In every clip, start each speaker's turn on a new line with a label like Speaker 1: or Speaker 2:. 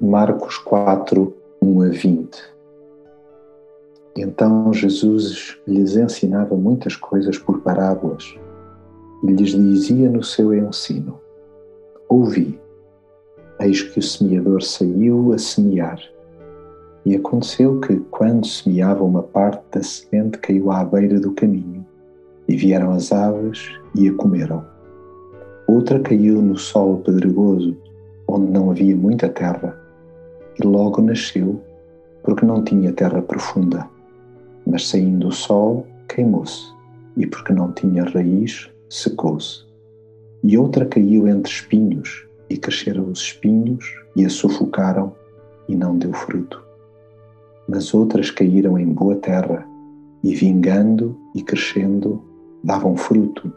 Speaker 1: Marcos 4, 1 a 20. Então Jesus lhes ensinava muitas coisas por parábolas e lhes dizia no seu ensino: Ouvi, eis que o semeador saiu a semear. E aconteceu que, quando semeava uma parte da semente, caiu à beira do caminho, e vieram as aves e a comeram. Outra caiu no solo pedregoso, onde não havia muita terra, e logo nasceu, porque não tinha terra profunda. Mas saindo o sol, queimou-se, e porque não tinha raiz, secou-se. E outra caiu entre espinhos, e cresceram os espinhos e a sufocaram, e não deu fruto. Mas outras caíram em boa terra, e vingando e crescendo, davam fruto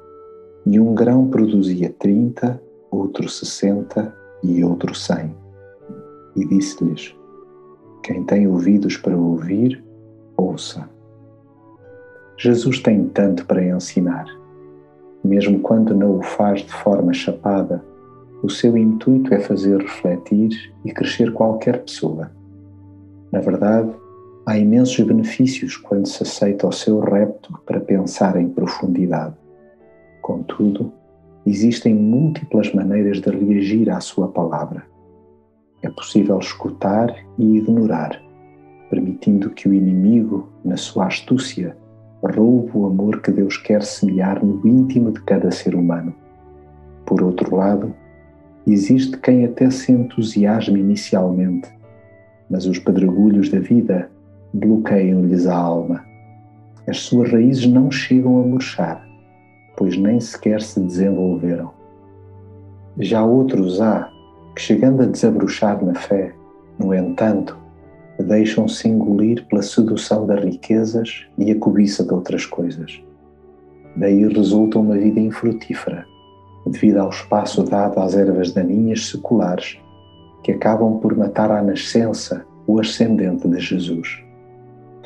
Speaker 1: e um grão produzia trinta, outro sessenta e outro cem. E disse-lhes: Quem tem ouvidos para ouvir, ouça. Jesus tem tanto para ensinar. Mesmo quando não o faz de forma chapada, o seu intuito é fazer refletir e crescer qualquer pessoa. Na verdade, há imensos benefícios quando se aceita o seu repto para pensar em profundidade. Contudo, existem múltiplas maneiras de reagir à Sua palavra. É possível escutar e ignorar, permitindo que o inimigo, na sua astúcia, roube o amor que Deus quer semear no íntimo de cada ser humano. Por outro lado, existe quem até se entusiasme inicialmente, mas os pedregulhos da vida bloqueiam-lhes a alma. As suas raízes não chegam a murchar pois nem sequer se desenvolveram. Já outros há que, chegando a desabrochar na fé, no entanto, deixam-se engolir pela sedução das riquezas e a cobiça de outras coisas. Daí resulta uma vida infrutífera, devido ao espaço dado às ervas daninhas seculares que acabam por matar à nascença o ascendente de Jesus.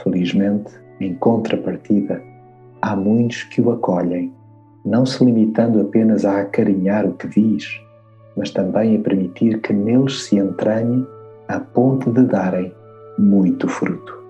Speaker 1: Felizmente, em contrapartida, há muitos que o acolhem não se limitando apenas a acarinhar o que diz, mas também a permitir que neles se entranhe a ponto de darem muito fruto.